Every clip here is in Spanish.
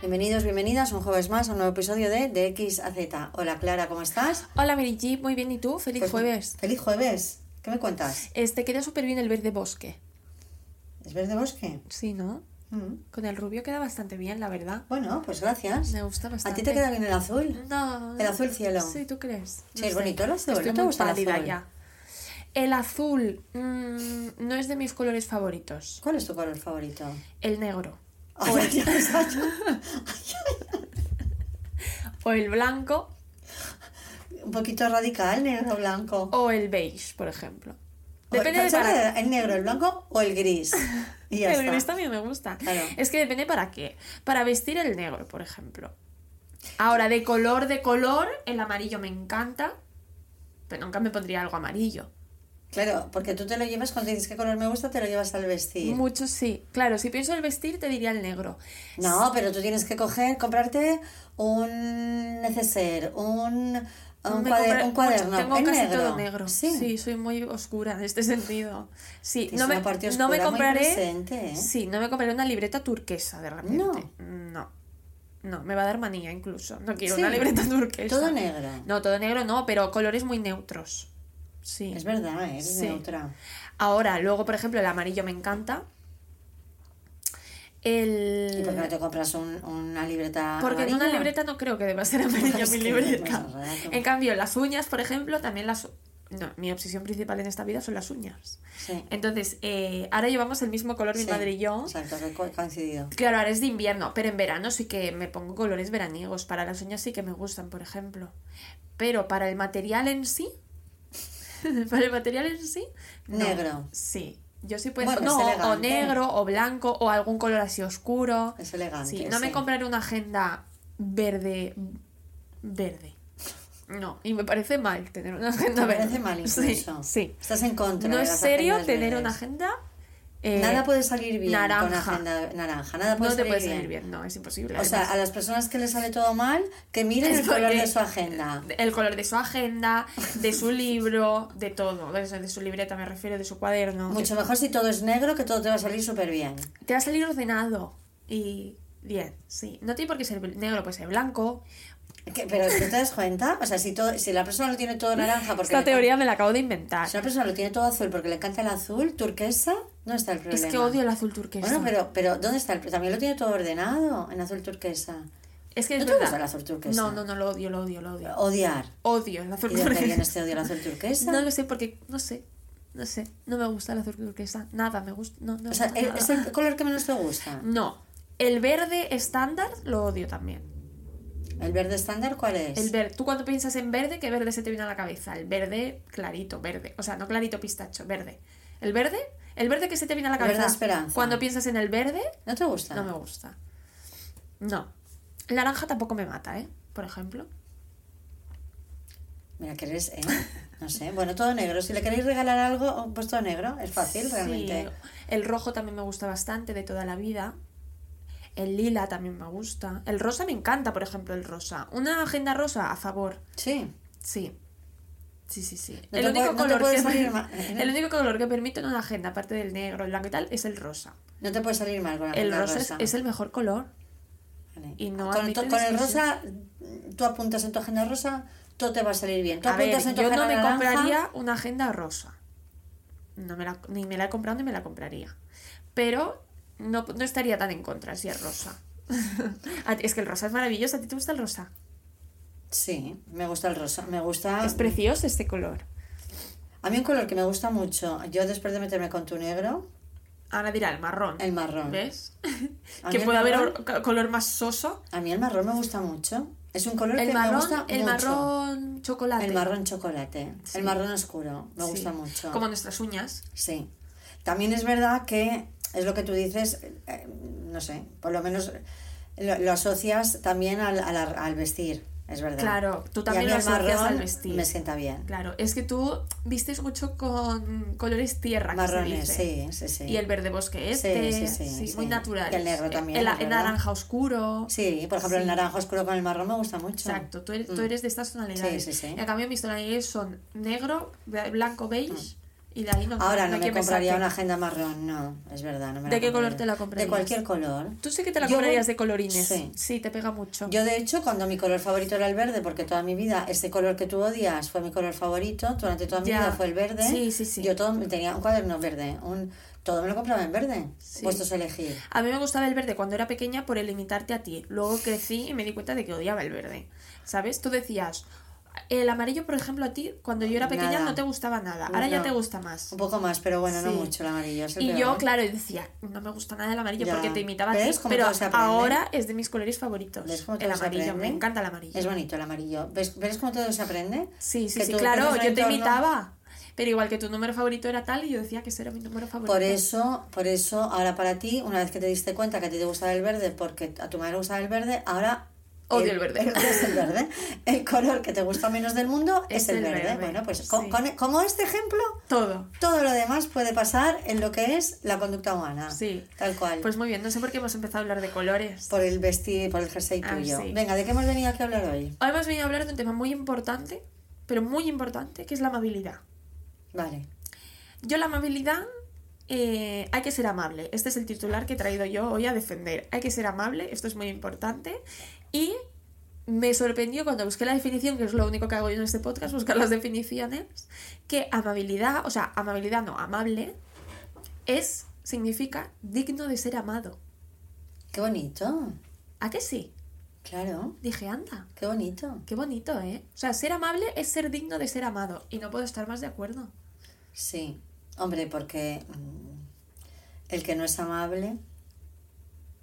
Bienvenidos, bienvenidas un jueves más a un nuevo episodio de De X a Z. Hola Clara, ¿cómo estás? Hola G, muy bien, ¿y tú? Feliz Pues, jueves. Feliz jueves. ¿Qué me cuentas? Este queda súper bien el verde bosque. ¿Es verde bosque? Sí, ¿no? Mm. Con el rubio queda bastante bien, la verdad. Bueno, pues gracias. Me gusta ¿A bastante. ti te queda bien el azul? No. El azul cielo. Sí, ¿tú crees? Sí, es bonito el azul, Estoy ¿no te gusta el azul? ya. El azul mm, no es de mis colores favoritos. ¿Cuál es tu color favorito? El negro. O el blanco. Un poquito radical, negro, blanco. O el beige, por ejemplo. Depende de ¿sabes para ¿El negro, el blanco o el gris? Y ya El está. gris también me gusta. Claro. Es que depende para qué. Para vestir el negro, por ejemplo. Ahora, de color, de color, el amarillo me encanta. Pero nunca me pondría algo amarillo. Claro, porque tú te lo llevas cuando dices qué color me gusta, te lo llevas al vestir. Mucho sí. Claro, si pienso el vestir, te diría el negro. No, pero tú tienes que coger, comprarte un neceser, un, un, cuader- cuaderno. mucho- Tengo ¿En casi negro? todo negro. Sí. Sí. soy muy oscura en este sentido. Sí, no me, no me compraré. presente, ¿eh? Sí, no me compraré una libreta turquesa de repente. No. No, me va a dar manía incluso. No quiero Sí. una libreta turquesa. Todo negro. No, todo negro no, pero colores muy neutros. Sí. Es verdad, ¿eh? eres Sí. neutra. Ahora, luego, por ejemplo, el amarillo me encanta. El... ¿Y por qué no te compras un- una libreta Porque en una libreta no creo que deba ser amarilla Es mi libreta. es. En cambio, las uñas, por ejemplo, también las... No, mi obsesión principal en esta vida son las uñas. Sí. Entonces, eh, ahora llevamos el mismo color, mi Sí, madre y yo. Exacto, que co- coincidido. Claro, ahora es de invierno, pero en verano sí que me pongo colores veraniegos. Para las uñas sí que me gustan, por ejemplo. Pero para el material en sí, para el material en sí, no. Negro. Sí. Yo sí puedo. Bueno, no, o negro, o blanco, o algún color así oscuro. Es elegante. Sí, no me compraré una agenda verde. Verde. No, y me parece mal tener una agenda ¿Te verde. parece mal incluso? Sí. Estás en contra No de es las serio tener verdes. una agenda. Eh, Nada puede salir bien con naranja. agenda naranja. Nada puede no te salir puede bien. salir bien, no, es imposible. O sea, a las personas que les sale todo mal, que miren el color de su agenda. El color de su agenda, de su libro, de todo. De de su libreta me refiero, de su cuaderno. Mucho mejor si todo es negro, que todo te va a salir súper bien. Te va a salir ordenado y bien, sí. No tiene por qué ser negro, puede ser blanco. Que- Pero ¿tú te das cuenta? O sea, si, todo, si la persona lo tiene todo naranja porque... Esta teoría me la acabo de inventar. Si una persona lo tiene todo azul porque le encanta el azul, turquesa, ¿dónde está el problema? Es que odio el azul turquesa. Bueno, pero, pero ¿dónde está el También lo tiene todo ordenado en azul turquesa. es que es ¿No te gusta el azul turquesa? No, no, no, lo odio, lo odio, lo odio. Odiar. Odio el azul ¿Y de dónde viene turquesa. este odio al azul turquesa? No lo sé porque, no sé, no sé. No me gusta el azul turquesa. Nada, me gusta. No, no, o sea, no, ¿el- nada. ¿es el color que menos te gusta? No. El verde estándar lo odio también. ¿El verde estándar cuál es? El verde. Tú cuando piensas en verde, ¿qué verde se te viene a la cabeza? El verde clarito, verde. O sea, no clarito pistacho, verde. ¿El verde? El verde que se te viene a la El verde cabeza. esperanza. Cuando piensas en el verde, ¿No te gusta? no me gusta. No. El naranja tampoco me mata, ¿eh? Por ejemplo. Mira que eres, ¿eh? No sé. Bueno, todo negro. Si le queréis regalar algo, pues todo negro. Es fácil, realmente. Sí. El rojo también me gusta bastante de toda la vida. El lila también me gusta. El rosa me encanta, por ejemplo, el rosa. Una agenda rosa a favor. Sí. Sí. Sí, sí, sí. No el, único puede- color que, salir el único color que permite en una agenda, aparte del negro, el blanco y tal, es el rosa. No te puede salir mal con la El agenda rosa, Es, es el mejor color. Vale. y no con, to- con el rosa, tú apuntas en tu agenda rosa, todo te va a salir bien. Tú A ver, apuntas en tu yo no me naranja, compraría una agenda rosa. No me la, ni me la he comprado ni me la compraría. Pero no, no estaría tan en contra si es rosa. Es que el rosa es maravilloso. ¿A ti te gusta el rosa? Sí, me gusta el rosa. Me gusta. Es precioso este color. A mí un color que me gusta mucho, yo después de meterme con tu negro, Ahora dirá el marrón. el marrón. ¿Ves? Que puede haber marrón- color más soso. A mí el marrón me gusta mucho. Es un color El que me marrón, gusta el mucho. marrón chocolate. El marrón chocolate. Sí. El marrón oscuro. Me Sí. gusta mucho. Como nuestras uñas. Sí. También es verdad que es lo que tú dices, eh, no sé, por lo menos lo, lo asocias también al, al, al vestir, es verdad. Claro, tú Y a también lo el asocias al vestir. Me sienta bien. Claro, es que tú vistes mucho con colores tierra. Marrones, sí, sí, sí. Y el verde bosque este, Sí, sí, sí, sí. muy natural. Y el negro también, El, el naranja oscuro. Sí, por ejemplo, el naranja oscuro con el marrón me gusta mucho. Exacto, tú eres, tú Mm. eres de estas tonalidades. Sí, sí, sí. En cambio, mis tonalidades son negro, bla- blanco, beige Y de ahí no Ahora no me compraría una agenda marrón, no, es verdad. No me ¿De qué color te la comprarías? De cualquier color. Tú sí que te la Yo comprarías de colorines. Sí. te pega mucho. Yo, de hecho, cuando mi color favorito era el verde, porque toda mi vida ese color que tú odias fue mi color favorito, durante toda mi Ya. vida fue el verde. Sí, sí, sí. Yo todo, tenía un cuaderno verde, un, todo me lo compraba en verde, Sí. puestos a elegir. A mí me gustaba el verde cuando era pequeña por el imitarte a ti. Luego crecí y me di cuenta de que odiaba el verde. ¿Sabes? Tú decías, el amarillo, por ejemplo, a ti, cuando yo era pequeña Nada. no te gustaba nada. Ahora ya te gusta más. Un poco más, pero bueno, no mucho el amarillo. es el Y peor, yo, ¿eh? claro, decía, no me gusta nada el amarillo Ya. porque te imitaba a ti. ¿Ves cómo Pero ahora es de mis colores favoritos. ¿Ves cómo el se amarillo, me encanta el amarillo. Es bonito el amarillo. ¿Ves, ¿Ves cómo todo se aprende? Sí, sí, Que sí, claro, yo te imitaba. Pero igual que tu número favorito era tal y yo decía que ese era mi número favorito. Por eso, por eso, ahora para ti, una vez que te diste cuenta que a ti te gustaba el verde, porque a tu madre le gustaba el verde, ahora... Odio el verde. Es el verde. El color que te gusta menos del mundo es, el, verde. Bueno, pues co- sí. con- como este ejemplo, Todo. todo lo demás puede pasar en lo que es la conducta humana. Sí. Tal cual. Pues muy bien, no sé por qué hemos empezado a hablar de colores. por el vestir, por el jersey Ah, tuyo. sí. Venga, ¿de qué hemos venido aquí a hablar hoy? Hoy hemos venido a hablar de un tema muy importante, pero muy importante, que es la amabilidad. Vale. Yo la amabilidad eh, hay que ser amable. Este es el titular que he traído yo hoy a defender. Hay que ser amable, esto es muy importante. Y me sorprendió cuando busqué la definición, que es lo único que hago yo en este podcast, buscar las definiciones, que amabilidad, o sea, amabilidad no, amable, es, significa digno de ser amado. Qué bonito. ¿A que sí? Claro. Dije, anda. Qué bonito. Qué bonito, ¿eh? O sea, ser amable es ser digno de ser amado. Y no puedo estar más de acuerdo. Sí. Hombre, porque mm, el que no es amable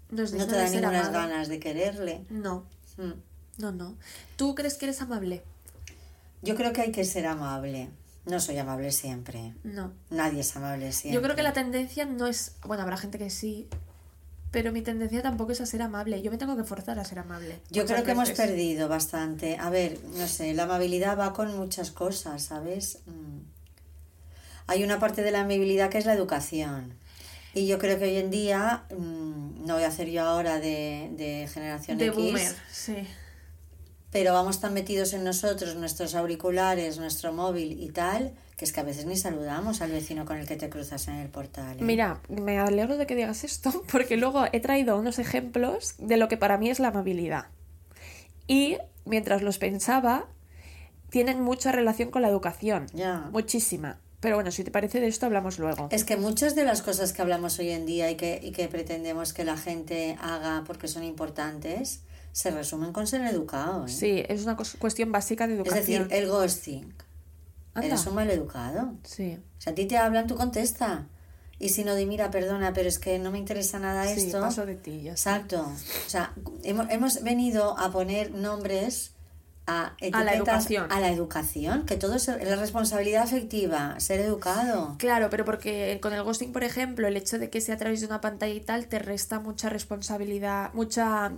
No, te da ninguna ganas de quererle. No, Mm. no, no. ¿Tú crees que eres amable? Yo creo que hay que ser amable. No soy amable siempre. No. Nadie es amable siempre. Yo creo que la tendencia no es. Bueno, habrá gente que sí. Pero mi tendencia tampoco es a ser amable. Yo me tengo que forzar a ser amable. Yo creo que hemos perdido bastante. A ver, no sé, la amabilidad va con muchas cosas, ¿sabes? Mm. Hay una parte de la amabilidad que es la educación. Y yo creo que hoy en día, mm, no voy a hacer yo ahora de, de generación De X, boomer, sí. pero vamos tan metidos en nosotros, nuestros auriculares, nuestro móvil y tal, que es que a veces ni saludamos al vecino con el que te cruzas en el portal. ¿eh? Mira, me alegro de que digas esto, porque luego he traído unos ejemplos de lo que para mí es la amabilidad. Y mientras los pensaba, tienen mucha relación con la educación. Muchísima. Pero bueno, si te parece de esto hablamos luego. Es que muchas de las cosas que hablamos hoy en día y que, y que pretendemos que la gente haga porque son importantes, se resumen con ser educado. ¿eh? Sí, es una cuestión básica de Es educación. decir, el ghosting. Anda. Eres un mal educado. Sí. O sea, a ti te hablan, tú contesta. Y si no, di, mira, perdona, pero es que no me interesa nada Sí, esto. paso de ti, ya. Exacto. O sea, hemos, hemos venido a poner nombres a etiquetas educación. a la educación, que todo es la responsabilidad afectiva, ser educado. Claro, pero porque con el ghosting, por ejemplo, el hecho de que sea a través de una pantalla y tal, te resta mucha responsabilidad, mucha...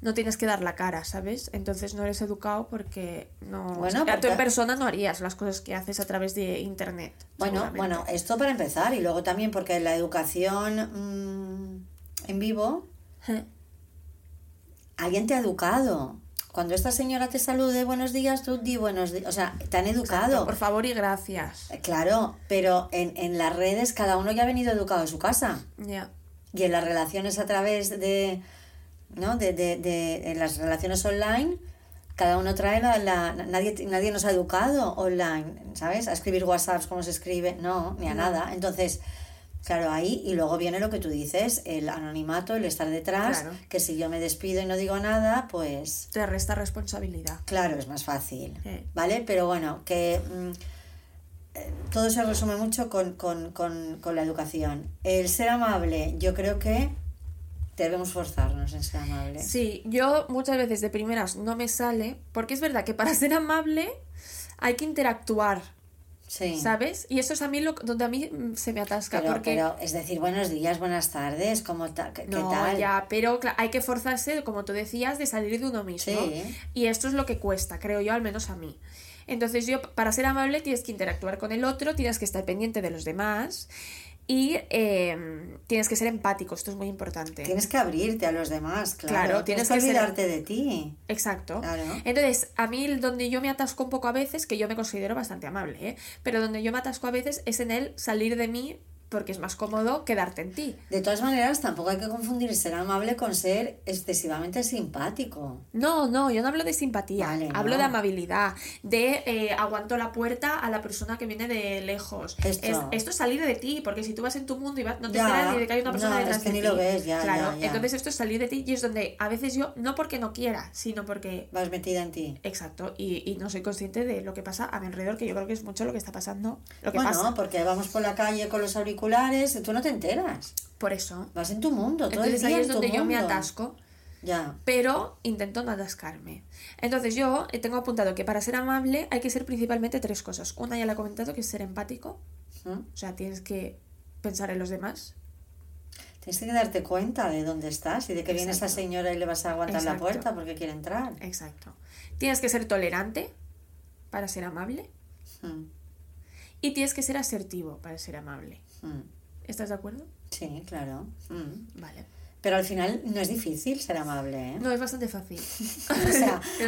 No tienes que dar la cara, ¿sabes? Entonces no eres educado porque no... Bueno, o sea, tú en persona no harías las cosas que haces a través de internet. Bueno, bueno, esto para empezar y luego también porque la educación mm, en vivo, alguien te ha educado. Cuando esta señora te salude buenos días, tú di buenos días. O sea, te han educado. Por favor y gracias. Eh, Claro, pero en, en las redes cada uno ya ha venido educado a su casa. Ya. Y en las relaciones a través de, ¿no? De, de, de en las relaciones online, cada uno trae la, la- nadie, nadie nos ha educado online, ¿sabes? A escribir WhatsApps, cómo se escribe, no, ni a No. nada. Entonces, claro, ahí, y luego viene lo que tú dices, el anonimato, el estar detrás, Claro. que si yo me despido y no digo nada, pues Te resta responsabilidad. claro, es más fácil, Sí. ¿vale? Pero bueno, que mm, eh, todo se resume mucho con, con, con, con la educación. El ser amable, yo creo que debemos forzarnos en ser amable. Sí, yo muchas veces de primeras no me sale, porque es verdad que para ser amable hay que interactuar, Sí. ¿sabes? Y eso es a mí lo, donde a mí mm, se me atasca, Pero, porque... pero, es decir, buenos días, buenas tardes, ¿cómo ta- qué, qué No, tal? ya, pero hay que forzarse, como tú decías, de salir de uno mismo. Sí. Y esto es lo que cuesta, creo yo, al menos a mí. Entonces yo, para ser amable, tienes que interactuar con el otro, tienes que estar pendiente de los demás. Y eh, tienes que ser empático, esto es muy importante. Tienes que abrirte a los demás, claro. Claro, tienes, tienes que que ser- olvidarte de ti. Exacto. Claro. Entonces, a mí donde yo me atasco un poco a veces, que yo me considero bastante amable, ¿eh? pero donde yo me atasco a veces es en el salir de mí porque es más cómodo quedarte en ti. De todas maneras, tampoco hay que confundir ser amable con ser excesivamente simpático. No, no, yo no hablo de simpatía, Vale, hablo no. de amabilidad, de eh, aguanto la puerta a la persona que viene de lejos. Esto. Es, esto es salir de ti, porque si tú vas en tu mundo y vas- no te enteras ni de que hay una persona no, detrás es que de ni ti. lo ves, ya, Claro, ya, ya. entonces esto es salir de ti y es donde a veces yo, no porque no quiera, sino porque Vas metida en ti. Exacto, y, y no soy consciente de lo que pasa a mi alrededor, que yo creo que es mucho lo que está pasando, lo que Bueno, pasa. porque vamos por la calle con los auriculares y tú no te enteras. Por eso. Vas en tu mundo, todo Entonces el día ahí es donde yo me atasco, Ya. pero intento no atascarme. Entonces yo eh, tengo apuntado que para ser amable hay que ser principalmente tres cosas. Una ya la he comentado, que es ser empático, ¿Mm? o sea, tienes que pensar en los demás. Tienes que darte cuenta de dónde estás y de que viene esa Exacto. señora y le vas a aguantar la Exacto. puerta porque quiere entrar. Exacto. Tienes que ser tolerante para ser amable Mm, y tienes que ser asertivo para ser amable. mm. ¿Estás de acuerdo? Sí, claro. Mm. Vale. Pero al final no es difícil ser amable, ¿eh? No, es bastante fácil. O sea, Sí,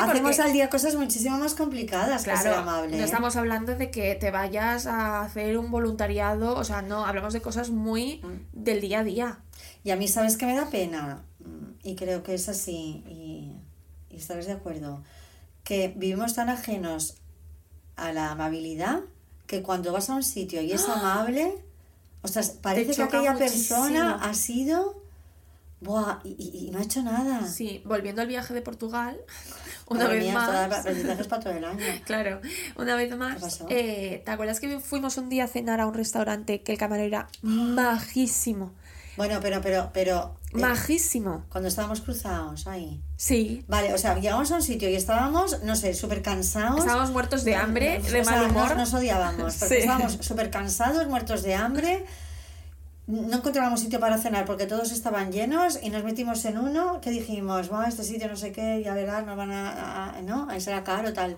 hacemos porque- al día cosas muchísimo más complicadas que ser amable. no ¿eh? estamos hablando de que te vayas a hacer un voluntariado, o sea, no, hablamos de cosas muy Mm. del día a día. Y a mí, ¿sabes qué me da pena? Y creo que es así, y, y estarás de acuerdo, que vivimos tan ajenos a la amabilidad que cuando vas a un sitio y es amable, o sea, parece que aquella muchísimo. persona ha sido... Buah, y, no ha hecho nada. Sí, volviendo al viaje de Portugal, una Madre vez mía, más. para todo el año. Claro, una vez ¿Qué más. pasó? eh, ¿Te acuerdas que fuimos un día a cenar a un restaurante que el camarero era majísimo? Bueno, pero, pero, pero... eh, Majísimo. cuando estábamos cruzados ahí. Sí. Vale, o sea, llegamos a un sitio y estábamos, no sé, súper cansados. Estábamos muertos de hambre, O de sea, mal humor. Nos, nos odiábamos, porque Sí. estábamos súper cansados, muertos de hambre. No encontrábamos sitio para cenar porque todos estaban llenos y nos metimos en uno que dijimos, bueno, este sitio no sé qué, ya verás, nos van a, a- ¿no? A será caro, tal.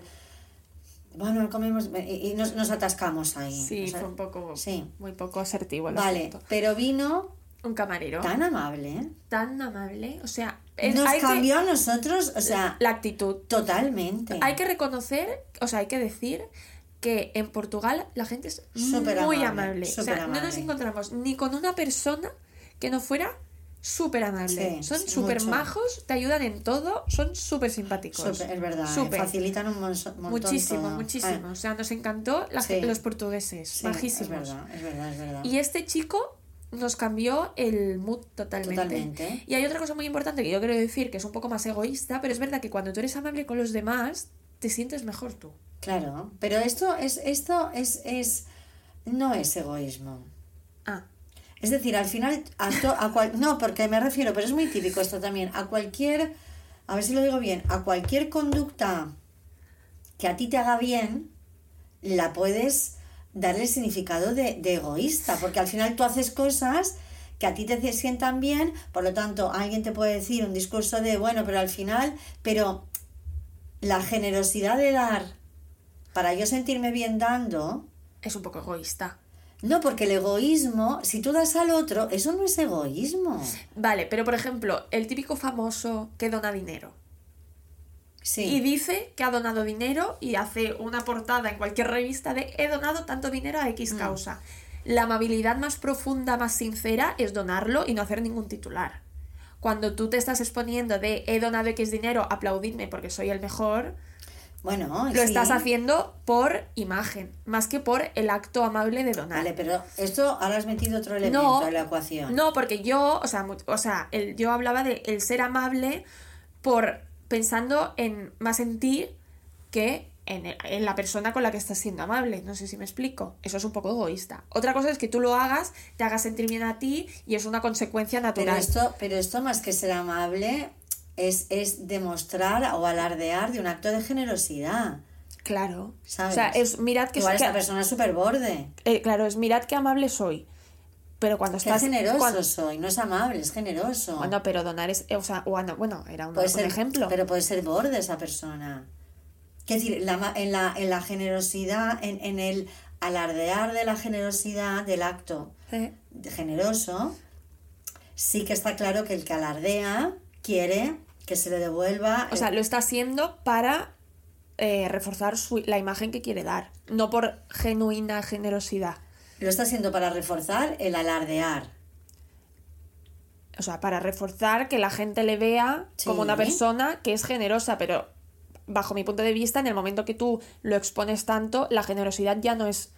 Bueno, comimos y, y nos, nos atascamos ahí. Sí, O sea, fue un poco, sí. muy poco asertivo el Vale, asunto. pero vino Un camarero tan amable, ¿eh? tan amable, o sea, es- Nos hay que- cambió a nosotros, o sea, la actitud. totalmente. Hay que reconocer, o sea, hay que decir que en Portugal la gente es Súper muy amable, amable. O sea, no nos encontramos ni con una persona que no fuera súper amable. Sí, son súper majos, te ayudan en todo, son súper simpáticos. Es verdad, ¿eh? Súper. facilitan un montón Muchísimo, todo. muchísimo. Ah, O sea, nos encantó la Sí. los portugueses. sí, majísimos. Es verdad, es verdad, es verdad. Y este chico nos cambió el mood totalmente. Totalmente. Y hay otra cosa muy importante que yo quiero decir, que es un poco más egoísta, pero es verdad que cuando tú eres amable con los demás, te sientes mejor tú. Claro, pero esto es, esto es, es, no es egoísmo. Ah, Es decir, al final, a to- a cual- no, porque me refiero, pero es muy típico esto también, a cualquier, a ver si lo digo bien, a cualquier conducta que a ti te haga bien, la puedes darle el significado de, de egoísta, porque al final tú haces cosas que a ti te sientan bien, por lo tanto, alguien te puede decir un discurso de, bueno, pero al final, pero la generosidad de dar para yo sentirme bien dando, es un poco egoísta. no, porque el egoísmo, si tú das al otro, eso no es egoísmo. Vale, pero por ejemplo, el típico famoso que dona dinero. Sí. Y dice que ha donado dinero y hace una portada en cualquier revista de he donado tanto dinero a X Mm. causa. La amabilidad más profunda, más sincera es donarlo y no hacer ningún titular. Cuando tú te estás exponiendo de he donado X dinero, aplaudidme porque soy el mejor, Bueno, lo sí. estás haciendo por imagen, más que por el acto amable de donar. Vale, pero esto ahora has metido otro elemento No, en la ecuación. No, porque yo, o sea, o sea el, yo hablaba de el ser amable por pensando en más en ti que en, el- en la persona con la que estás siendo amable. No sé si me explico. Eso es un poco egoísta. Otra cosa es que tú lo hagas, te hagas sentir bien a ti y es una consecuencia pero, natural. esto, pero esto más que ser amable es, es demostrar o alardear de un acto de generosidad. Claro. ¿Sabes? O sea, es mirad que, Igual que- esta persona es súper borde. eh, claro, es mirad qué amable soy. Pero cuando Qué estás generoso cuando- soy, no es amable, es generoso. bueno, pero donar es, o sea, bueno, bueno, era un, puede un ser, ejemplo. Pero puede ser borde esa persona. Quiero decir, la en, la, en la generosidad, en, en el alardear de la generosidad del acto generoso, sí que está claro que el que alardea quiere que se le devuelva. O sea, lo está haciendo para eh, reforzar su- la imagen que quiere dar, no por genuina generosidad. Lo está haciendo para reforzar el alardear. O sea, para reforzar que la gente le vea como una persona que es generosa, pero bajo mi punto de vista, en el momento que tú lo expones tanto, la generosidad ya no es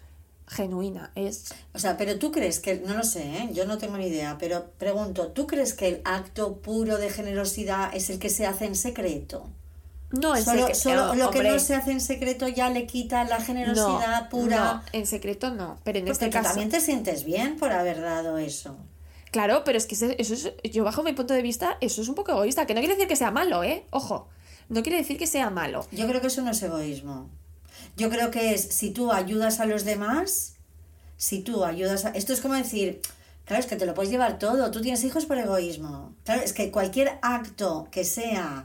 genuina, es... O sea, pero tú crees que, no lo sé, ¿eh? yo no tengo ni idea, pero pregunto, ¿tú crees que el acto puro de generosidad es el que se hace en secreto? No en solo secre- solo eh, lo que no se hace en secreto ya le quita la generosidad no, pura. no, en secreto no, pero en porque este caso... también te sientes bien por haber dado eso. Claro, pero es que eso es, yo bajo mi punto de vista, eso es un poco egoísta, que no quiere decir que sea malo, ¿eh? Ojo, no quiere decir que sea malo. Yo creo que eso no es egoísmo. Yo creo que es si tú ayudas a los demás, si tú ayudas a... Esto es como decir, claro, es que te lo puedes llevar todo, tú tienes hijos por egoísmo. Claro, es que cualquier acto que sea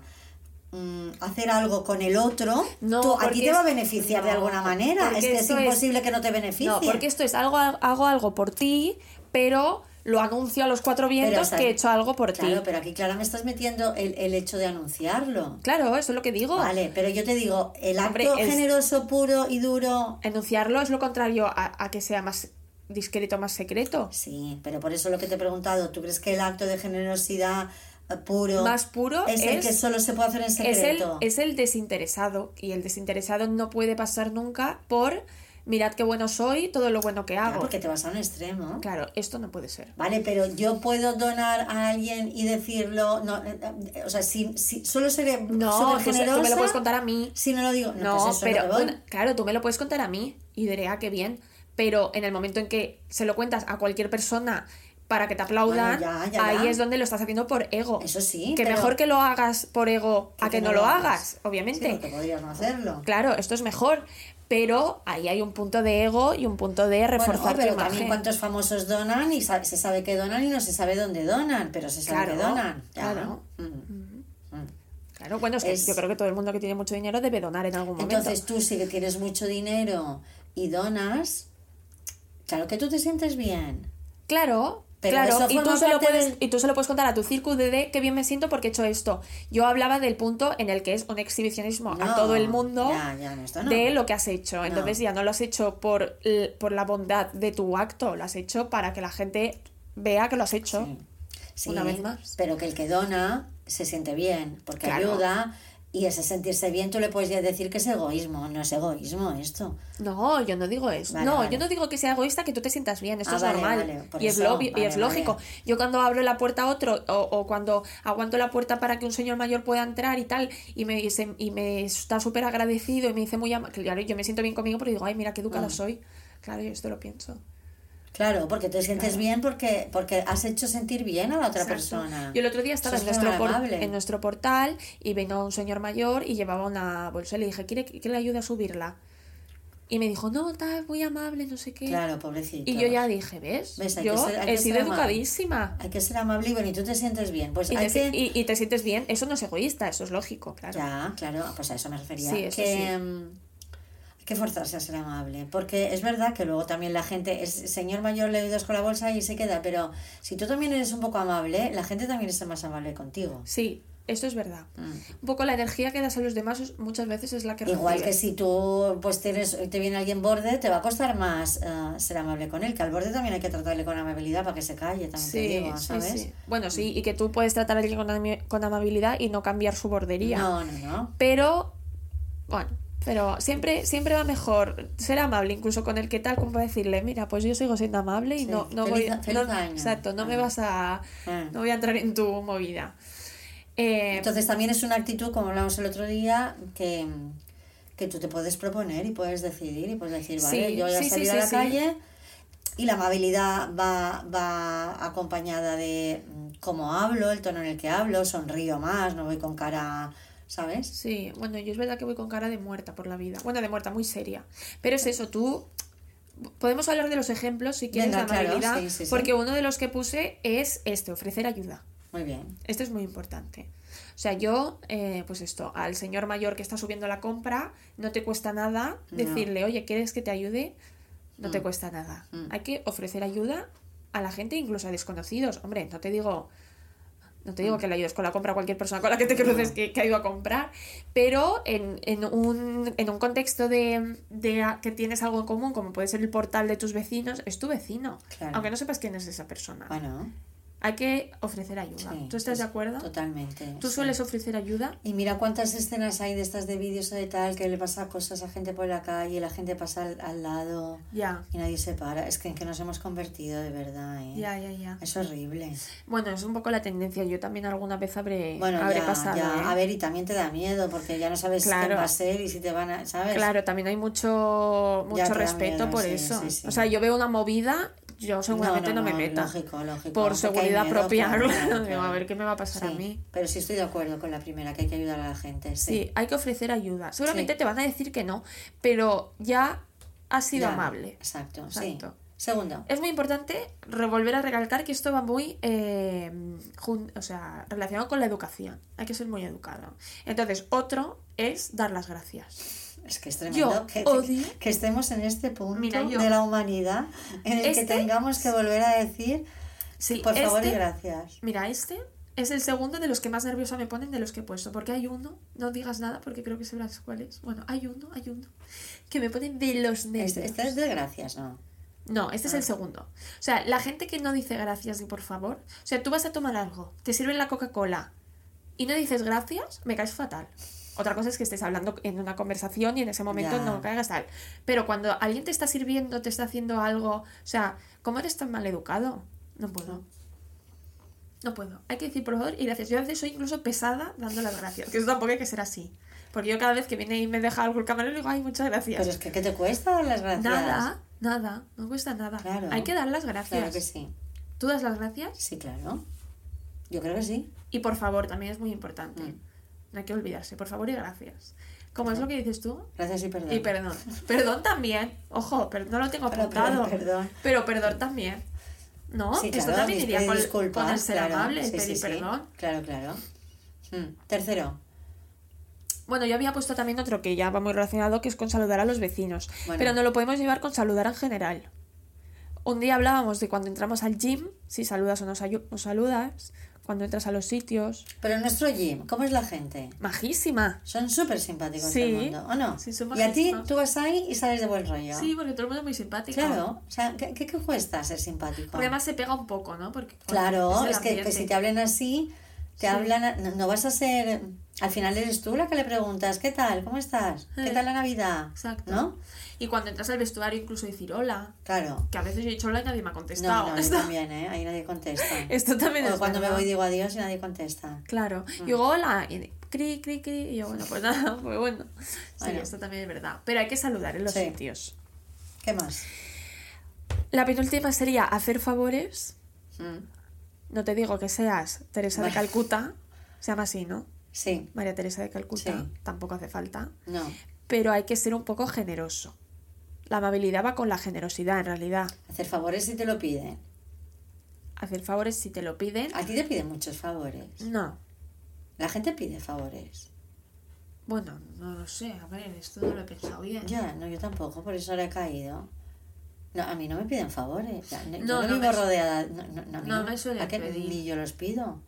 hacer algo con el otro, No, tú, a ti te va a beneficiar de alguna manera. Es que es imposible que no te beneficie. No, porque esto es algo, hago algo por ti, pero lo anuncio a los cuatro vientos que he hecho algo por Claro, ti. pero aquí, Clara, me estás metiendo el, el hecho de anunciarlo. Claro, eso es lo que digo. Vale, pero yo te digo, el acto es- generoso, puro y duro Enunciarlo es lo contrario a, a que sea más discreto, más secreto. Sí, pero por eso lo que te he preguntado, ¿tú crees que el acto de generosidad puro, Más puro es, el es- que solo se puede hacer en Es el, secreto? es el desinteresado y el desinteresado no puede pasar nunca por mirad qué bueno soy, todo lo bueno que Claro, hago. porque te vas a un extremo. Claro, esto no puede ser. Vale, pero yo puedo donar a alguien y decirlo, no, eh, eh, o sea, si, si solo seré No, súper tú, generosa, me lo puedes contar a mí. si no lo digo, no, No, pues eso es lo pero claro, tú me lo puedes contar a mí y diré, ah, qué bien. Pero en el momento en que se lo cuentas a cualquier persona para que te aplaudan, Bueno, ya, ya, ahí ya. es donde lo estás haciendo por ego. Eso sí, Que pero- mejor que lo hagas por ego a que, no, lo hagas, obviamente. Sí, porque podrías no hacerlo. Claro, esto es mejor. Pero ahí hay un punto de ego y un punto de reforzar Bueno, pero tu también cuántos famosos donan y se sabe que donan y no se sabe dónde donan, pero se sabe Claro, que donan. Claro. Mm. Mm. Claro, bueno, es que Es- yo creo que todo el mundo que tiene mucho dinero debe donar en algún momento. Entonces tú que tienes mucho dinero y donas, claro que tú te sientes bien. Claro, Pero claro, eso y tú, se lo puedes, del- y tú se lo puedes contar a tu círculo de, de qué bien me siento porque he hecho esto. Yo hablaba del punto en el que es un exhibicionismo No, a todo el mundo ya, ya, no, esto no. de lo que has hecho. Entonces ya no lo has hecho por, por la bondad de tu acto, lo has hecho para que la gente vea que lo has hecho. Sí. Sí, Una vez más. Pero que el que dona se siente bien, porque Claro. ayuda y ese sentirse bien tú le puedes decir que es egoísmo, no es egoísmo esto. No, yo no digo eso. Vale, no, vale. yo no digo que sea egoísta que tú te sientas bien, esto Ah, es vale, normal. y, es eso, lo- y vale, es lógico. Yo cuando abro la puerta a otro o, o cuando aguanto la puerta para que un señor mayor pueda entrar y tal, y me, y se- y me está súper agradecido y me dice muy amable, claro, yo me siento bien conmigo porque digo, ay, mira qué educado Mm. soy. Claro, yo esto lo pienso. Claro, porque te sientes bien porque, porque has hecho sentir bien a la otra Exacto. persona. Yo el otro día estaba en nuestro, muy por- amable. en nuestro portal y vino un señor mayor y llevaba una bolsa y le dije, ¿quiere que le ayude a subirla? Y me dijo, no, tal, muy amable, no sé qué. Claro, pobrecito. Y yo ya dije, ¿ves? Yo ser- he sido amable. educadísima. Hay que ser amable y bueno, y tú te sientes bien. Pues Y hay te, que... y- y te sientes bien. Eso no es egoísta, eso es lógico, claro. Ya, claro, pues a eso me refería. Sí, eso que, sí. hay que forzarse a ser amable, porque es verdad que luego también la gente, es señor mayor le ayudas con la bolsa y se queda, pero si tú también eres un poco amable, la gente también es más amable contigo. Sí, esto es verdad. Mm. Un poco la energía que das a los demás muchas veces es la que Igual que si tú pues tienes, te viene alguien borde, te va a costar más eh, ser amable con él, que al borde también hay que tratarle con amabilidad para que se calle, también te Sí, digo, sí, ¿sabes? sí. Bueno, sí, y que tú puedes tratar a alguien con, ami- con amabilidad y no cambiar su bordería. No, no, no. Pero, bueno, pero siempre, siempre va mejor ser amable, incluso con el que tal, como para decirle, mira, pues yo sigo siendo amable y Sí, no, no feliz- voy feliz no- año. Exacto, no me vas a. Ah. No voy a entrar en tu movida. Eh, Entonces también es una actitud, como hablamos el otro día, que, que tú te puedes proponer y puedes decidir y puedes decir, vale, Sí, yo voy a sí, salir a la calle y la amabilidad va, va acompañada de mm, cómo hablo, el tono en el que hablo, sonrío más, no voy con cara, ¿sabes? Sí, bueno, yo es verdad que voy con cara de muerta por la vida. Bueno, de muerta, muy seria. Pero es eso, tú. Podemos hablar de los ejemplos si quieres Venga, de claro, amabilidad, sí, sí, sí. porque uno de los que puse es este, ofrecer ayuda. Muy bien. Esto es muy importante. O sea, yo, eh, pues esto, al señor mayor que está subiendo la compra, no te cuesta nada No. decirle, oye, ¿quieres que te ayude? No te Mm. cuesta nada. Mm. Hay que ofrecer ayuda a la gente, incluso a desconocidos. Hombre, no te digo. No te Mm. digo que le ayudes con la compra a cualquier persona con la que te cruces que, que ha ido a comprar, pero en, en un, en un contexto de, de que tienes algo en común, como puede ser el portal de tus vecinos, es tu vecino. Claro. Aunque no sepas quién es esa persona. Bueno, Hay que ofrecer ayuda. sí, ¿Tú estás de es- acuerdo? Totalmente. ¿Tú sí. sueles ofrecer ayuda? Y mira cuántas escenas hay de estas de vídeos o de tal, que le pasa cosas a gente por la calle, la gente pasa al, al lado Ya, y nadie se para. Es que en que nos hemos convertido de verdad, ¿eh? ya, ya, ya. Es horrible. Bueno, es un poco la tendencia. Yo también alguna vez habré, Bueno, habré ya, pasado. ya. ¿eh? A ver, y también te da miedo porque ya no sabes Claro. quién va a ser y si te van a, ¿sabes? Claro, también hay mucho, mucho respeto miedo, por sí, eso. O sea, yo veo una movida, yo seguramente no, me meta. Lógico, lógico. por seguridad miedo, propia. claro, claro, claro, Digo, claro. a ver qué me va a pasar a mí. Pero sí estoy de acuerdo con la primera, que hay que ayudar a la gente. Sí. Sí, hay que ofrecer ayuda. Seguramente Sí. te van a decir que no, pero ya has sido Ya, amable. Exacto. Segundo. Es muy importante volver a recalcar que esto va muy eh, jun- o sea, relacionado con la educación. Hay que ser muy educado. Entonces, otro es dar las gracias. Es que es tremendo que, estemos en este punto Mira, yo- de la humanidad en el Este- que tengamos que volver a decir Sí, por favor y este- gracias. Mira, este es el segundo de los que más nerviosa me ponen de los que he puesto. Porque hay uno, no digas nada porque creo que sabrás cuál es. Bueno, hay uno, hay uno, que me ponen de los nervios. Este, este es de gracias, ¿no? No, este es Ah. el segundo. O sea, la gente que no dice gracias y por favor. O sea, tú vas a tomar algo, te sirven la Coca-Cola y no dices gracias, me caes fatal. Otra cosa es que estés hablando en una conversación y en ese momento Ya. no caigas tal. Pero cuando alguien te está sirviendo, te está haciendo algo, o sea, ¿cómo eres tan mal educado? No puedo. No puedo. Hay que decir por favor y gracias. Yo a veces soy incluso pesada dando las gracias. Que eso tampoco hay que ser así. Porque yo cada vez que viene y me deja algo el camarero le digo, ay, muchas gracias. Pero es que ¿qué te cuesta dar las gracias? Nada, nada, no cuesta nada. Claro. Hay que dar las gracias. Claro que sí. ¿Tú das las gracias? Sí, claro. Yo creo que sí. Y por favor, también es muy importante. Mm. No hay que olvidarse, por favor y gracias. Como es lo que dices tú. Gracias y perdón. Y perdón. Perdón también. Ojo, pero no lo tengo apuntado. pero, perdón. Pero perdón también. ¿No? Sí, Esto claro, también iría con, disculpas, con el ser claro. amable, el Sí, sí, pedir sí. perdón. Claro, claro. Mm. Tercero. Bueno, yo había puesto también otro que ya va muy relacionado, que es con saludar a los vecinos. Bueno. Pero no lo podemos llevar con saludar en general. Un día hablábamos de cuando entramos al gym, si saludas o no saludas, cuando entras a los sitios. Pero en nuestro gym, ¿cómo es la gente? Majísima. Son súper simpáticos Sí. todo el mundo, ¿o no? Sí, son y a ti, tú vas ahí y sales de buen rollo. Sí, porque todo el mundo es muy simpático. Claro, o sea, ¿qué, qué, cuesta ser simpático? Porque además se pega un poco, ¿no? Porque, Claro, es que, si te hablan así, te Sí. hablan, no, no vas a ser, al final eres tú la que le preguntas, ¿qué tal? ¿Cómo estás? ¿Qué Eh, tal la Navidad? Exacto. ¿No? Y cuando entras al vestuario, incluso decir hola. Claro. Que a veces yo he dicho hola y nadie me ha contestado. No, no, yo también, ¿eh? Ahí nadie contesta. esto también O es cuando me verdad. voy digo adiós y nadie contesta. Claro. Mm. Y digo hola. Y cri, cri, cri. Y yo, bueno, pues nada, pues bueno. Sí, Bueno. esto también es verdad. Pero hay que saludar en los Sí. sitios. ¿Qué más? La penúltima sería hacer favores. Mm, No te digo que seas Teresa de. Calcuta. Se llama así, ¿no? Sí, María Teresa de Calcuta. Sí. Tampoco hace falta. no. Pero hay que ser un poco generoso. La amabilidad va con la generosidad, en realidad. Hacer favores si te lo piden. Hacer favores si te lo piden. A ti te piden muchos favores. No. La gente pide favores. Bueno, no lo sé. A ver, esto no lo he pensado bien. Ya, no, yo tampoco, por eso ahora he caído. No, a mí no me piden favores. No- yo No, no, vivo me- rodeada. No, no, no, a mí no me suelen ¿a qué? pedir. Ni yo los pido.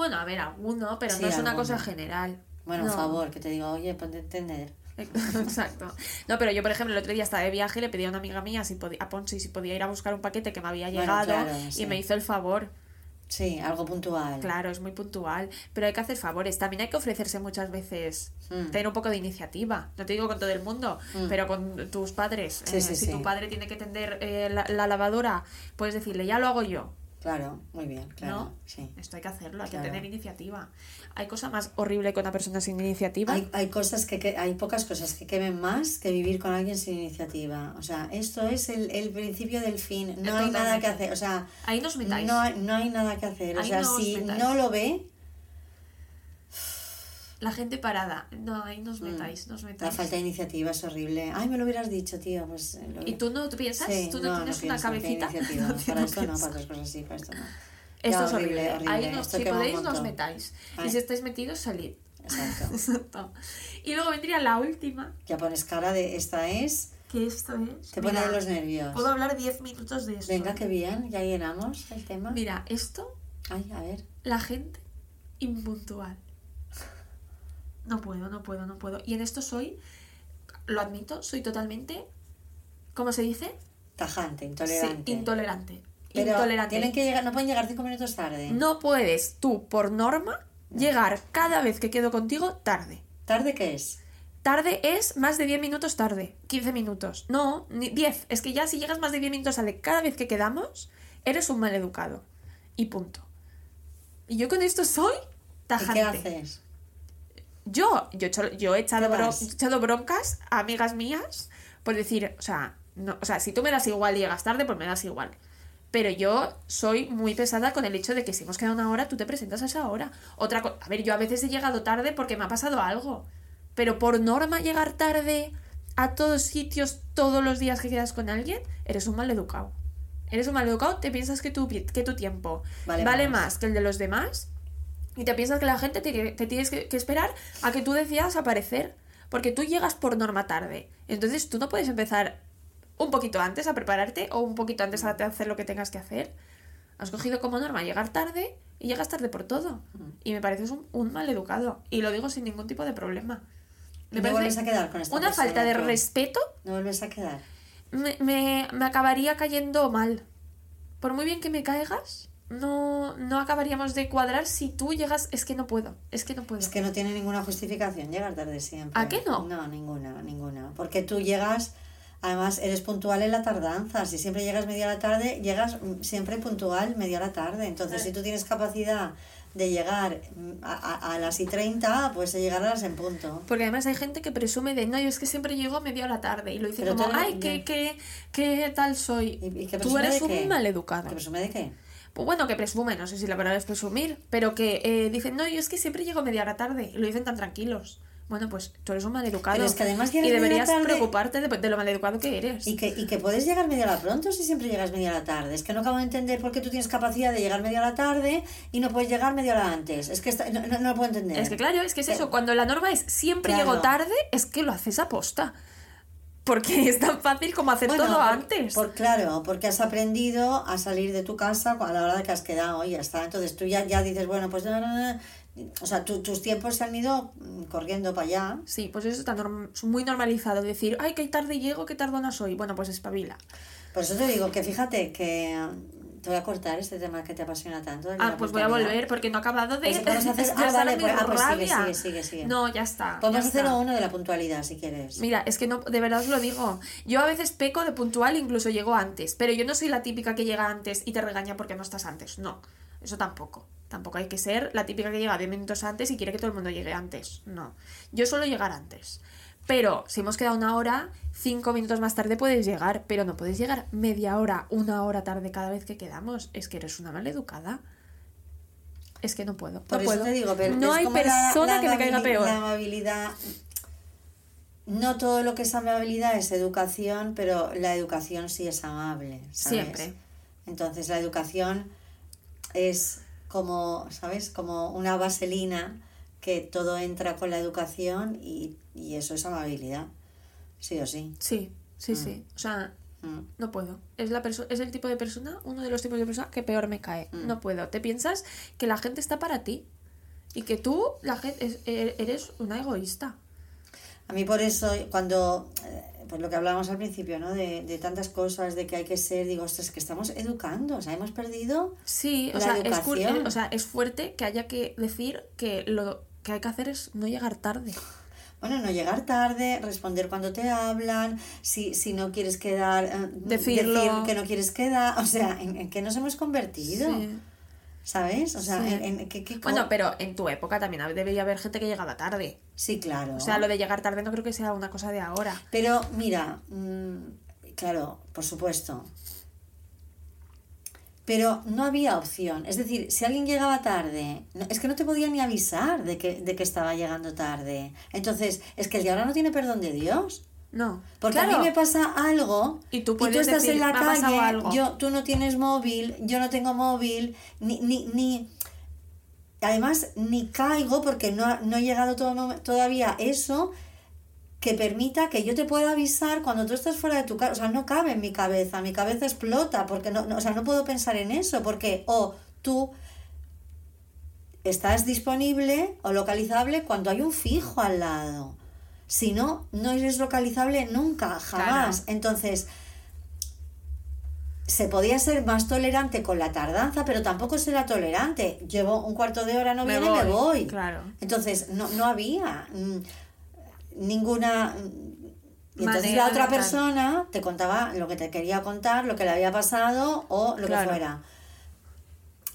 Bueno, a ver, alguno, pero Sí, no es una cosa general. Bueno, No. un favor, que te digo, oye, ponte a entender. Exacto. No, pero yo, por ejemplo, el otro día estaba de viaje y le pedí a una amiga mía si podía, a si podía ir a buscar un paquete que me había Bueno, llegado claro, y sí. me hizo el favor. Sí, algo puntual. Claro, es muy puntual, pero hay que hacer favores. También hay que ofrecerse muchas veces, Mm. tener un poco de iniciativa. No te digo con todo el mundo, Mm. pero con tus padres. Sí, Eh, sí, si tu padre tiene que tender eh, la, la lavadora, puedes decirle, ya lo hago yo. Claro, muy bien, claro. ¿No? Sí. Esto hay que hacerlo, hay Claro. que tener iniciativa. Hay cosa más horrible que una persona sin iniciativa. Hay, hay cosas que, que- hay pocas cosas que quemen más que vivir con alguien sin iniciativa. O sea, esto es el, el principio del fin. No hay nada que hacer. O sea, Ahí nos metáis. no hay, no hay nada que hacer. O Ahí sea, no os si no lo ve, La gente parada. No, ahí nos Mm. metáis, nos la metáis. falta de iniciativa es horrible. Ay, me lo hubieras dicho, tío. Pues, eh, lo- ¿Y tú no tú piensas? Sí, ¿Tú no, tienes una pienso, cabecita? No para esto no, para otras cosas sí, para esto no. Esto Ya, es horrible. horrible, Ahí nos- si podéis, nos metáis. Ay. Y si estáis metidos, salid. Exacto. Exacto. Y luego vendría la última. Ya pones cara de esta es que esto es... Te pone los nervios. Puedo hablar 10 minutos de esto. Venga, qué bien, ya llenamos el tema. Mira, esto, Ay, a ver. la gente impuntual. No puedo, no puedo, no puedo. Y en esto soy, lo admito, soy totalmente, ¿cómo se dice? Tajante, Sí, intolerante. intolerante. Pero intolerante. tienen que llegar, no pueden llegar cinco minutos tarde. No puedes tú, por norma, llegar cada vez que quedo contigo tarde. ¿Tarde qué es? Tarde es más de 10 minutos tarde, 15 minutos. No, ni 10. Es que ya si llegas más de 10 minutos tarde cada vez que quedamos, eres un mal educado. Y punto. Y yo con esto soy ¿Y tajante. qué haces? Yo, yo, he hecho- yo he, echado ¿Qué bro- he echado broncas a amigas mías por decir, o sea, no, o sea, si tú me das igual y llegas tarde, pues me das igual. Pero yo soy muy pesada con el hecho de que si hemos quedado una hora, tú te presentas a esa hora. Otra cosa, a ver, yo a veces he llegado tarde porque me ha pasado algo. Pero por norma llegar tarde a todos sitios todos los días que quedas con alguien, eres un mal educado. Eres un mal educado, te piensas que tu, que tu tiempo Vale vale, más. más. que el de los demás y te piensas que la gente te, te tienes que, que esperar a que tú decidas aparecer. Porque tú llegas por norma tarde. Entonces tú no puedes empezar un poquito antes a prepararte o un poquito antes a hacer lo que tengas que hacer. Has cogido como norma llegar tarde y llegas tarde por todo. Y me pareces un, un mal educado. Y lo digo sin ningún tipo de problema. ¿Y no vuelves a quedar con esta una persona, falta de respeto ¿No vuelves a quedar? me, me, me acabaría cayendo mal. Por muy bien que me caigas, no, no acabaríamos de cuadrar si tú llegas. Es que no puedo, es que no puedo. Es que no tiene ninguna justificación llegar tarde siempre. ¿A qué no? No, ninguna, ninguna. Porque tú llegas, además eres puntual en la tardanza. Si siempre llegas media hora tarde, llegas siempre puntual media hora tarde. Entonces, si tú tienes capacidad de llegar a, a- a las y 30, pues llegar a las en punto. Porque además hay gente que presume de no, yo es que siempre llego media hora tarde. Y lo dice Pero como, ay, qué, qué, qué tal soy. ¿Y, y Tú eres de un mal educado. ¿Qué presume de qué? Pues bueno, que presume, no sé si la palabra es presumir, pero que eh, dicen, no, yo es que siempre llego media hora tarde. Y lo dicen tan tranquilos. Bueno, pues tú eres un mal educado. Pero es que además y deberías tarde- preocuparte de, de lo mal educado que eres. Y que, y que puedes llegar media hora pronto si siempre llegas media hora tarde. Es que no acabo de entender por qué tú tienes capacidad de llegar media hora tarde y no puedes llegar media hora antes. Es que no, no- no lo puedo entender. Es que claro, es que es eso. Cuando la norma es siempre Claro. llego tarde, es que lo haces aposta. Porque es tan fácil como hacer Bueno, todo por- antes. Por, claro, porque has aprendido a salir de tu casa a la hora de que has quedado y ya está. Entonces tú ya, ya dices, bueno, pues... no, no, no. O sea, tu- tus tiempos se han ido mm, corriendo para allá. Sí, pues eso está norm- muy normalizado. Decir, ay, qué tarde llego, qué tardona soy. Bueno, pues espabila. Por eso te digo que fíjate que... Te voy a cortar este tema que te apasiona tanto. Ah, pues voy a volver porque no he acabado de Pues vamos a hacer- ah, vale, pues- ah, pues sigue, sigue, sigue, sigue. No, ya está. Podemos hacer uno de la puntualidad si quieres. Mira, es que no, de verdad os lo digo. Yo a veces peco de puntual, incluso llego antes. Pero yo no soy la típica que llega antes y te regaña porque no estás antes. No, eso tampoco. Tampoco hay que ser la típica que llega 10 minutos antes y quiere que todo el mundo llegue antes. No. Yo suelo llegar antes. Pero si hemos quedado una hora, cinco minutos más tarde puedes llegar. Pero no puedes llegar media hora, una hora tarde cada vez que quedamos. Es que eres una maleducada. Es que no puedo. Por no eso puedo. te digo, pero no hay la- persona la que me caiga peor. La amabilidad. No todo lo que es amabilidad es educación, pero la educación sí es amable. ¿sabes? Siempre. Entonces la educación es como, ¿sabes? Como una vaselina que todo entra con la educación y, y eso es amabilidad. Sí o sí. Sí, sí, sí. O sea, Mm. no puedo. Es, la es el tipo de persona, uno de los tipos de persona que peor me cae. Mm. No puedo. Te piensas que la gente está para ti y que tú, la gente, es- eres una egoísta. A mí por eso, cuando, pues lo que hablábamos al principio, ¿no? De, de tantas cosas, de que hay que ser, digo, ostras, que estamos educando, o sea, hemos perdido... Sí, o La sea, es, educación. eh, o sea, es fuerte que haya que decir que lo que hay que hacer es no llegar tarde. Bueno, no llegar tarde, responder cuando te hablan, si, si no quieres quedar, eh, Decirlo. decir que no quieres quedar, o sea, ¿en, en qué nos hemos convertido? Sí. ¿Sabes? O sea, Sí. en, en qué, qué Bueno, pero en tu época también debería haber gente que llegaba tarde. Sí, claro. O sea, lo de llegar tarde no creo que sea una cosa de ahora. Pero mira, mm, claro, por supuesto. Pero no había opción. Es decir, si alguien llegaba tarde, es que no te podía ni avisar de que, de que estaba llegando tarde. Entonces, es que el de ahora no tiene perdón de Dios. No. Porque Claro. a mí me pasa algo Y tú puedes estás decir, en la "Me ha pasado calle, algo". yo, tú no tienes móvil, yo no tengo móvil, ni, ni, ni además ni caigo porque no, no he llegado todo, todavía eso que permita que yo te pueda avisar cuando tú estás fuera de tu casa. O sea, no cabe en mi cabeza, mi cabeza explota, porque no, no, o sea, no puedo pensar en eso, porque o tú estás disponible o localizable cuando hay un fijo al lado. Si no, no eres localizable nunca, jamás. Entonces, se podía ser más tolerante con la tardanza, pero tampoco será tolerante. Llevo un cuarto de hora, no Me viene, me voy, voy. claro. Entonces, no, no había mm, ninguna... Y entonces la otra persona te contaba lo que te quería contar, lo que le había pasado o lo Claro. que fuera.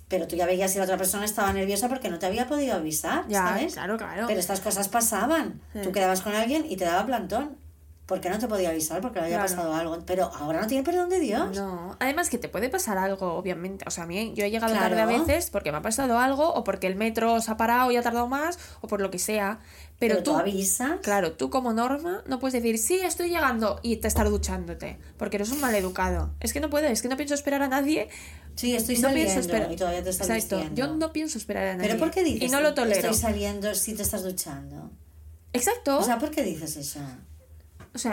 Pero tú ya veías si la otra persona estaba nerviosa porque no te había podido avisar, Ya, ¿sabes? claro, claro. Pero estas cosas pasaban. Sí. Tú quedabas con alguien y te daba plantón. Porque no te podía avisar, porque le había Claro. pasado algo. Pero ahora no tiene perdón de Dios. No, además que te puede pasar algo, obviamente. O sea, a mí yo he llegado Claro. tarde a veces porque me ha pasado algo, o porque el metro se ha parado y ha tardado más, o por lo que sea. Pero, Pero tú tú, avisas. claro, tú como norma no puedes decir, sí, estoy llegando y te estar duchándote, porque eres un maleducado. Es que no puedo, es que no pienso esperar a nadie. Sí, estoy no saliendo pienso y todavía te estás Exacto, vistiendo. yo no pienso esperar a nadie. ¿Pero por qué dices Y no lo tolero. estoy saliendo si te estás duchando? Exacto. O sea, ¿por qué dices eso?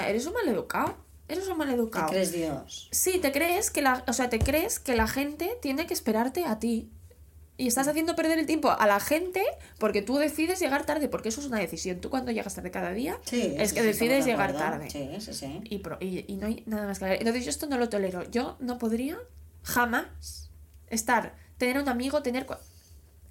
Eres un maleducado. Eres un ¿Te maleducado. crees Dios? Sí, te crees que la, o sea, te crees que la gente tiene que esperarte a ti. Y estás haciendo perder el tiempo a la gente porque tú decides llegar tarde, porque eso es una decisión. Tú cuando llegas tarde cada día Sí, es que sí, decides llegar tarde. Sí, sí, sí. Y, pro- y, y no hay nada más que hablar. Entonces yo esto no lo tolero. Yo no podría jamás estar, tener un amigo, tener...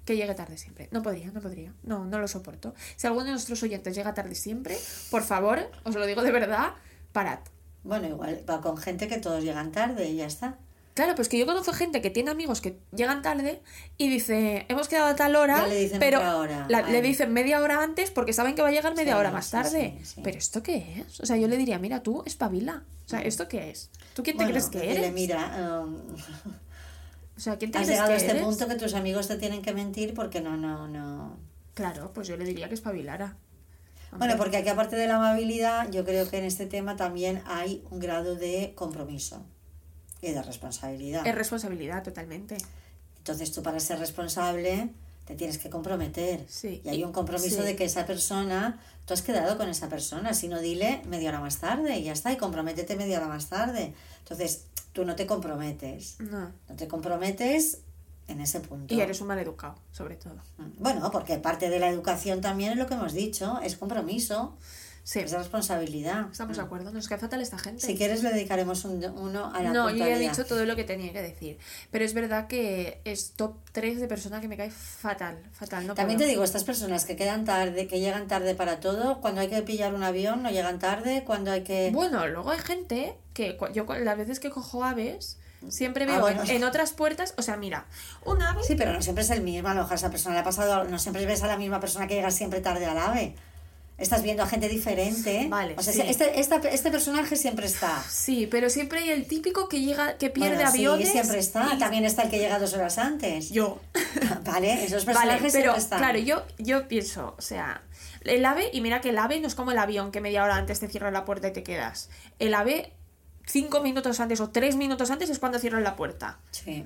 Que llegue tarde siempre. No podría, no podría. No, no lo soporto. Si alguno de nuestros oyentes llega tarde siempre, por favor, os lo digo de verdad, parad. Bueno, igual va con gente que todos llegan tarde y ya está. Claro, pues que yo conozco gente que tiene amigos que llegan tarde y dice, hemos quedado a tal hora, le dicen pero hora. la- le dicen media hora antes porque saben que va a llegar media Sí, hora más sí, tarde. sí. Pero ¿esto qué es? O sea, yo le diría, mira, tú, espabila. O sea, ¿esto qué es? ¿Tú quién te crees que dile, eres? mira, um, sea, ¿quién te has llegado que a este eres? punto que tus amigos te tienen que mentir porque no, no, no. Claro, pues yo le diría que espabilara. Bueno, porque aquí aparte de la amabilidad, yo creo que en este tema también hay un grado de compromiso y de responsabilidad. Es responsabilidad totalmente. Entonces tú para ser responsable te tienes que comprometer. Sí. Y hay un compromiso Sí. de que esa persona, tú has quedado con esa persona, si no dile media hora más tarde y ya está, y comprométete media hora más tarde. Entonces tú no te comprometes, No. no te comprometes en ese punto. Y eres un maleducado, sobre todo. Bueno, porque parte de la educación también es lo que hemos dicho, es compromiso, Sí, es responsabilidad. estamos de acuerdo. Nos queda fatal esta gente. Si quieres le dedicaremos un- uno a la No, yo ya he dicho todo lo que tenía que decir. Pero es verdad que es top 3 de persona que me cae fatal, fatal. No También puedo. te digo, estas personas que quedan tarde, que llegan tarde para todo, cuando hay que pillar un avión no llegan tarde, cuando hay que... Bueno, luego hay gente que yo las veces que cojo aves siempre Ah, veo bueno. en, en otras puertas, o sea, mira, un ave Sí, pero no siempre es el mismo, a lo mejor esa persona le ha pasado, no siempre ves a la misma persona que llega siempre tarde al AVE. Estás viendo a gente diferente. Vale, O sea, sí. este, esta- este personaje siempre está. Sí, pero siempre hay el típico que llega, que pierde Bueno, sí, aviones. siempre está. y- También está el que llega dos horas antes. Yo. Vale, esos Vale, personajes pero siempre están. claro, yo, yo pienso, o sea, el ave, y mira que el ave no es como el avión que media hora antes te cierra la puerta y te quedas. El ave, cinco minutos antes o tres minutos antes es cuando cierran la puerta. Sí.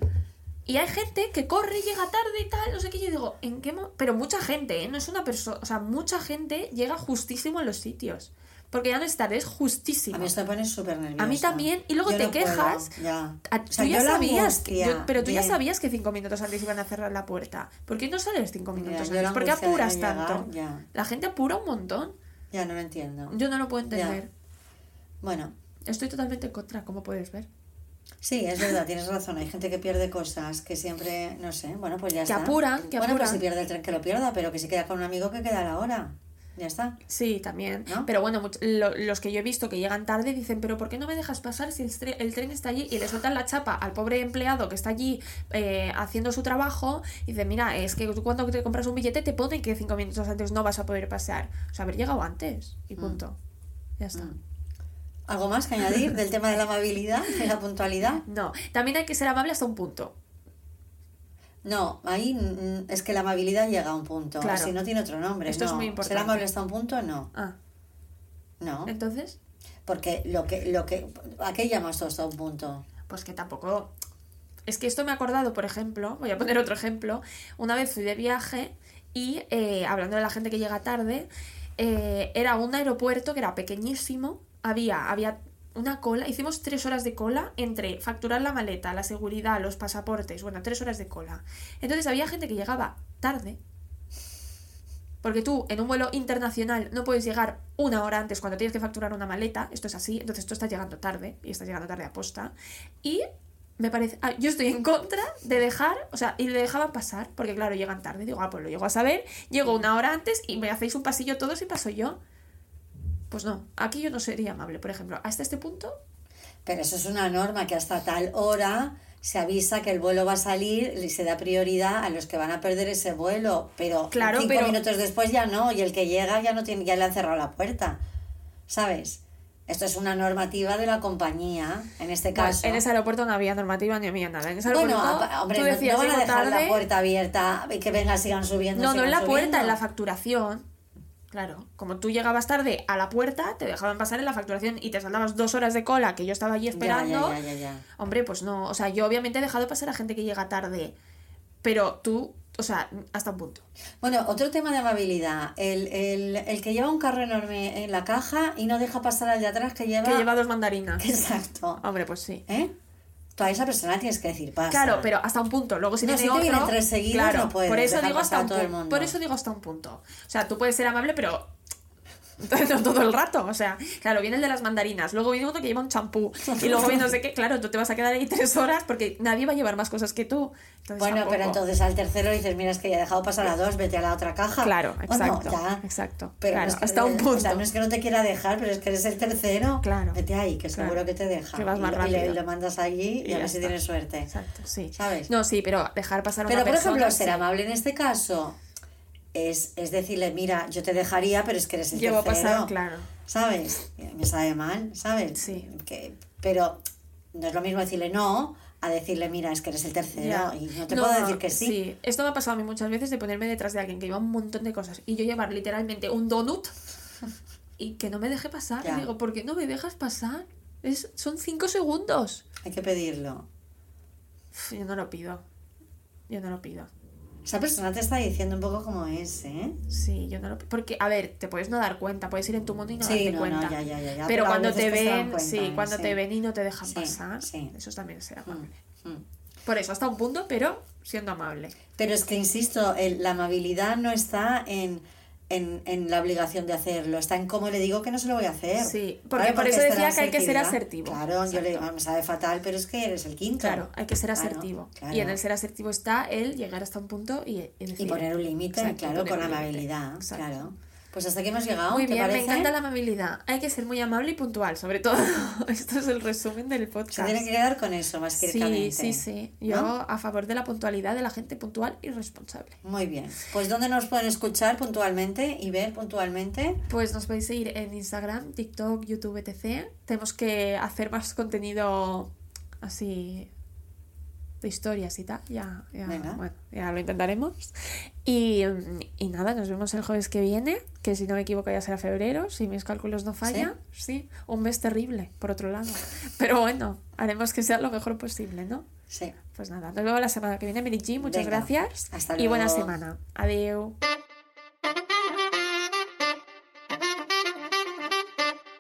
Y hay gente que corre, llega tarde y tal, no sé qué. Yo digo, ¿en qué mo-?" Pero mucha gente, ¿eh? No es una persona. O sea, mucha gente llega justísimo a los sitios. Porque ya no es tarde, es justísimo. A mí esto me pone súper nerviosa. A mí también, y luego Yo te no puedo, quejas. ya. A- O sea, tú ya sabías, yo- pero tú ya sabías que cinco minutos antes iban a cerrar la puerta. ¿Por qué no sales cinco minutos antes? ¿Por qué apuras llegar, tanto? ya. La gente apura un montón. Ya no lo entiendo. Yo no lo puedo entender. Bueno, Estoy totalmente en contra, como puedes ver. Sí, es verdad, tienes razón. Hay gente que pierde cosas, que siempre, no sé, bueno, pues ya Que está. apuran, que bueno, pues apuran. si pierde el tren que lo pierda, pero que si queda con un amigo que queda a la hora. Ya está. Sí, también. ¿No? Pero bueno, lo- los que yo he visto que llegan tarde dicen, pero ¿por qué no me dejas pasar si el, el tren está allí? Y le sueltan la chapa al pobre empleado que está allí eh, haciendo su trabajo. Y dicen, mira, es que tú cuando te compras un billete te ponen que cinco minutos antes no vas a poder pasar. O sea, haber llegado antes. Y punto. Ya está. Mm. ¿Algo más que añadir del tema de la amabilidad, de la puntualidad? No, también hay que ser amable hasta un punto. No, ahí mm, es que la amabilidad llega a un punto. Claro. Si no tiene otro nombre. Esto es muy importante. Ser amable hasta un punto, no. Ah, No. entonces, Porque lo que, lo que, ¿a qué llamas tú hasta un punto? pues que tampoco... Es que esto me ha acordado, por ejemplo, voy a poner otro ejemplo. Una vez fui de viaje y eh, hablando de la gente que llega tarde, eh, era un aeropuerto que era pequeñísimo, había, había una cola, hicimos tres horas de cola entre facturar la maleta, la seguridad, los pasaportes, bueno, tres horas de cola. Entonces había gente que llegaba tarde, porque tú en un vuelo internacional no puedes llegar una hora antes cuando tienes que facturar una maleta, esto es así, entonces tú estás llegando tarde y estás llegando tarde a posta. Y me parece, ah, yo estoy en contra de dejar, o sea, y le dejaban pasar, porque claro, llegan tarde, digo, ah, pues lo llego a saber, llego una hora antes y me hacéis un pasillo todos y paso yo. Pues no, aquí yo no sería amable, por ejemplo, hasta este punto. Pero eso es una norma que hasta tal hora se avisa que el vuelo va a salir y se da prioridad a los que van a perder ese vuelo, pero Claro, cinco pero- minutos después ya no, y el que llega ya no tiene, ya le han cerrado la puerta, ¿sabes? Esto es una normativa de la compañía, en este Bueno, caso. en ese aeropuerto no había normativa ni había nada. En ese bueno, aeropuerto, apa- hombre, tú no- decías, no van a "Llego dejar tarde". la puerta abierta y que venga, sigan subiendo. No, no en la puerta, en la facturación. Claro, como tú llegabas tarde a la puerta, te dejaban pasar en la facturación y te saldabas dos horas de cola que yo estaba allí esperando. ya, ya, ya, ya. Hombre, pues no. O sea, yo obviamente he dejado pasar a gente que llega tarde. Pero tú, o sea, hasta un punto. Bueno, otro tema de amabilidad. El, el, el que lleva un carro enorme en la caja y no deja pasar al de atrás que lleva. Que lleva dos mandarinas. Exacto. Hombre, pues sí. ¿Eh? Tú a esa persona tienes que decir pasa. Claro, pero hasta un punto. Luego si No, si te vienen tres seguidos, claro, no puedes por eso digo hasta un todo el punto. mundo. Por eso digo hasta un punto. O sea, tú puedes ser amable, pero todo el rato. O sea, claro, viene el de las mandarinas, luego viene uno que lleva un champú y luego viene no sé qué. Claro, tú te vas a quedar ahí tres horas porque nadie va a llevar más cosas que tú. Entonces, Bueno, pero tampoco. entonces al tercero dices, mira, es que ya he dejado pasar a dos, vete a la otra caja. Claro, exacto. ya. Exacto. Pero claro, no es que, hasta un o punto. sea, no es que no te quiera dejar, pero es que eres el tercero. Claro. Vete ahí, que Claro. seguro que te deja. Que vas Y más y, le, rápido. y lo mandas allí y, Y a ver si tienes suerte. Exacto, sí. ¿Sabes? No, sí, pero dejar pasar a Pero, una por persona. ejemplo, ser sí. amable en este caso es, es decirle, mira, yo te dejaría, pero es que eres el Llevo tercero. pasar, claro. ¿Sabes? Me sabe mal, ¿sabes? Sí. Que, pero no es lo mismo decirle no a decirle, mira, es que eres el tercero Ya. y no te puedo decir que sí. Esto me ha pasado a mí muchas veces de ponerme detrás de alguien que lleva un montón de cosas y yo llevar literalmente un donut y que no me deje pasar. Ya. Y digo, ¿por qué no me dejas pasar? Es, son cinco segundos. Hay que pedirlo. Yo no lo pido. Yo no lo pido. Esa persona te está diciendo un poco cómo es, ¿eh? Sí, yo no lo. Porque, a ver, te puedes no dar cuenta, puedes ir en tu mundo y no Sí, darte no, cuenta. no, ya, ya, ya, Pero, cuando te ven, cuenta, sí, cuando sí. te ven y no te dejan Sí, pasar, eso también será Mm, amable. mm. Por eso, hasta un punto, pero siendo amable. Pero es que, insisto, el- la amabilidad no está en, en, en la obligación de hacerlo, está en cómo le digo que no se lo voy a hacer. Sí, porque por eso decía que hay que ser asertivo. Claro, yo le digo, me sabe fatal, pero es que eres el quinto. Claro, hay que ser asertivo. claro. Y en el ser asertivo está el llegar hasta un punto y, y Y poner un límite, claro, con amabilidad, claro. Pues hasta aquí hemos llegado, Muy ¿te bien, me encanta la amabilidad. Hay que ser muy amable y puntual, sobre todo. Esto es el resumen del podcast. Se tiene que quedar con eso, más Sí, ciertamente. sí, sí. Yo ¿no? a favor de la puntualidad de la gente puntual y responsable. Muy bien. Pues ¿dónde nos pueden escuchar puntualmente y ver puntualmente? Pues nos podéis seguir en Instagram, TikTok, YouTube, etc. Tenemos que hacer más contenido así historias y tal. Ya, ya, bueno, ya lo intentaremos. Y, y nada, nos vemos el jueves que viene, que si no me equivoco ya será febrero, si mis cálculos no fallan. Sí, un mes terrible, por otro lado. Pero bueno, haremos que sea lo mejor posible, ¿no? Sí. Pues nada, nos vemos la semana que viene, G. Muchas Venga, gracias. hasta y buena luego. semana. Adiós.